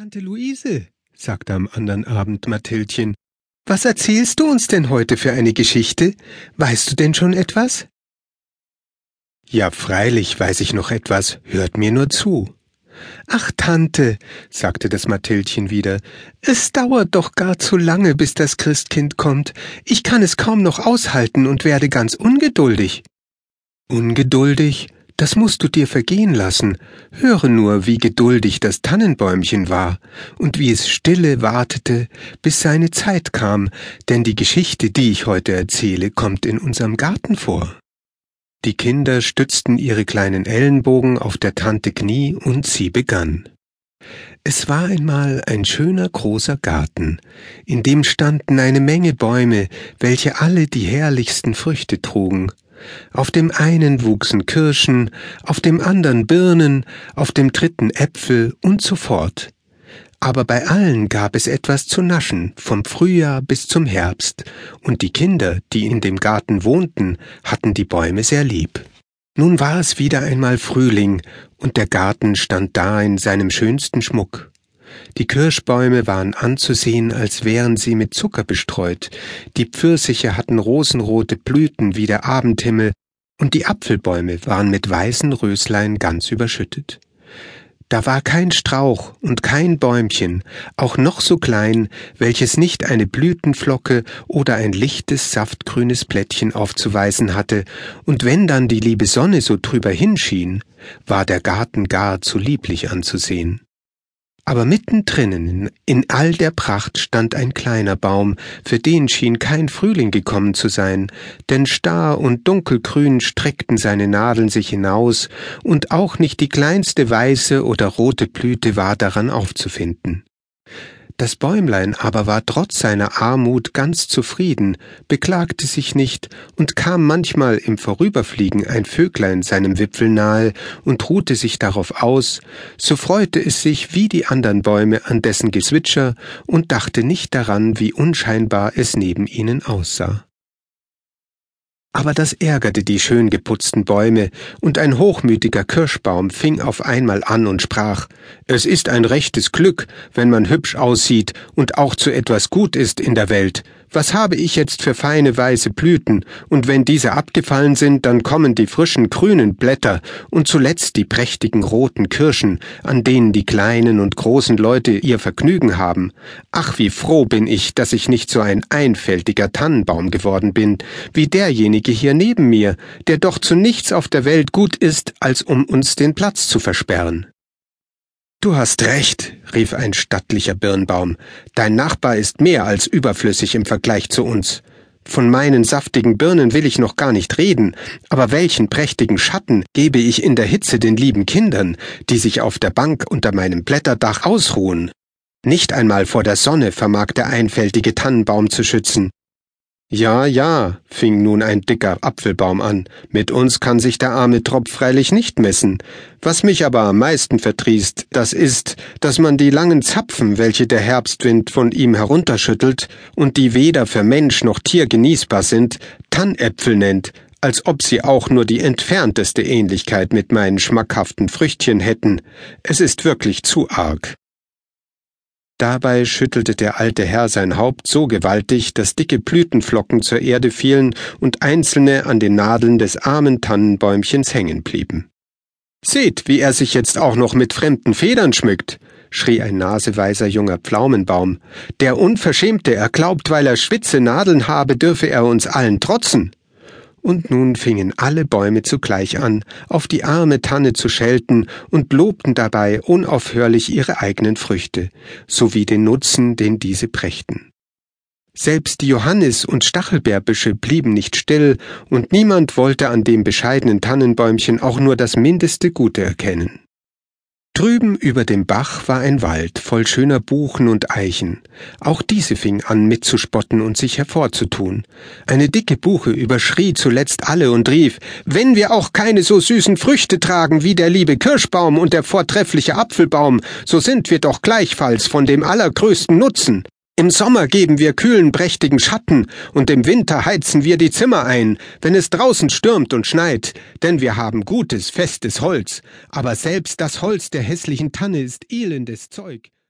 Tante Luise, sagte am anderen Abend Mathildchen, was erzählst du uns denn heute für eine Geschichte? Weißt du denn schon etwas? Ja, freilich weiß ich noch etwas, hört mir nur zu. Ach, Tante, sagte das Mathildchen wieder, es dauert doch gar zu lange, bis das Christkind kommt. Ich kann es kaum noch aushalten und werde ganz ungeduldig. Ungeduldig? Das musst du dir vergehen lassen. Höre nur, wie geduldig das Tannenbäumchen war und wie es stille wartete, bis seine Zeit kam, denn die Geschichte, die ich heute erzähle, kommt in unserem Garten vor. Die Kinder stützten ihre kleinen Ellenbogen auf der Tante Knie und sie begann. Es war einmal ein schöner großer Garten, in dem standen eine Menge Bäume, welche alle die herrlichsten Früchte trugen, auf dem einen wuchsen Kirschen, auf dem andern Birnen, auf dem dritten Äpfel und so fort. Aber bei allen gab es etwas zu naschen, vom Frühjahr bis zum Herbst, und die Kinder, die in dem Garten wohnten, hatten die Bäume sehr lieb. Nun war es wieder einmal Frühling, und der Garten stand da in seinem schönsten Schmuck. Die Kirschbäume waren anzusehen, als wären sie mit Zucker bestreut, die Pfirsiche hatten rosenrote Blüten wie der Abendhimmel, und die Apfelbäume waren mit weißen Röslein ganz überschüttet. Da war kein Strauch und kein Bäumchen, auch noch so klein, welches nicht eine Blütenflocke oder ein lichtes, saftgrünes Blättchen aufzuweisen hatte, und wenn dann die liebe Sonne so drüber hinschien, war der Garten gar zu lieblich anzusehen. Aber mittendrin in all der Pracht stand ein kleiner Baum, für den schien kein Frühling gekommen zu sein, denn starr und dunkelgrün streckten seine Nadeln sich hinaus, und auch nicht die kleinste weiße oder rote Blüte war daran aufzufinden. Das Bäumlein aber war trotz seiner Armut ganz zufrieden, beklagte sich nicht und kam manchmal im Vorüberfliegen ein Vöglein seinem Wipfel nahe und ruhte sich darauf aus, so freute es sich wie die andern Bäume an dessen Gezwitscher und dachte nicht daran, wie unscheinbar es neben ihnen aussah. Aber das ärgerte die schön geputzten Bäume, und ein hochmütiger Kirschbaum fing auf einmal an und sprach Es ist ein rechtes Glück, wenn man hübsch aussieht und auch zu etwas gut ist in der Welt, was habe ich jetzt für feine weiße Blüten, und wenn diese abgefallen sind, dann kommen die frischen grünen Blätter und zuletzt die prächtigen roten Kirschen, an denen die kleinen und großen Leute ihr Vergnügen haben. Ach, wie froh bin ich, dass ich nicht so ein einfältiger Tannenbaum geworden bin, wie derjenige hier neben mir, der doch zu nichts auf der Welt gut ist, als um uns den Platz zu versperren. Du hast recht, rief ein stattlicher Birnbaum, dein Nachbar ist mehr als überflüssig im Vergleich zu uns. Von meinen saftigen Birnen will ich noch gar nicht reden, aber welchen prächtigen Schatten gebe ich in der Hitze den lieben Kindern, die sich auf der Bank unter meinem Blätterdach ausruhen. Nicht einmal vor der Sonne vermag der einfältige Tannenbaum zu schützen, ja, ja, fing nun ein dicker Apfelbaum an, mit uns kann sich der arme Tropf freilich nicht messen. Was mich aber am meisten verdrießt, das ist, dass man die langen Zapfen, welche der Herbstwind von ihm herunterschüttelt und die weder für Mensch noch Tier genießbar sind, Tannäpfel nennt, als ob sie auch nur die entfernteste Ähnlichkeit mit meinen schmackhaften Früchtchen hätten. Es ist wirklich zu arg. Dabei schüttelte der alte Herr sein Haupt so gewaltig, dass dicke Blütenflocken zur Erde fielen und einzelne an den Nadeln des armen Tannenbäumchens hängen blieben. Seht, wie er sich jetzt auch noch mit fremden Federn schmückt, schrie ein naseweiser junger Pflaumenbaum. Der Unverschämte, er glaubt, weil er spitze Nadeln habe, dürfe er uns allen trotzen und nun fingen alle Bäume zugleich an, auf die arme Tanne zu schelten und lobten dabei unaufhörlich ihre eigenen Früchte, sowie den Nutzen, den diese brächten. Selbst die Johannis- und Stachelbeerbüsche blieben nicht still, und niemand wollte an dem bescheidenen Tannenbäumchen auch nur das mindeste Gute erkennen. Drüben über dem Bach war ein Wald voll schöner Buchen und Eichen. Auch diese fing an mitzuspotten und sich hervorzutun. Eine dicke Buche überschrie zuletzt alle und rief, wenn wir auch keine so süßen Früchte tragen wie der liebe Kirschbaum und der vortreffliche Apfelbaum, so sind wir doch gleichfalls von dem allergrößten Nutzen. Im Sommer geben wir kühlen, prächtigen Schatten, und im Winter heizen wir die Zimmer ein, wenn es draußen stürmt und schneit, denn wir haben gutes, festes Holz, aber selbst das Holz der hässlichen Tanne ist elendes Zeug.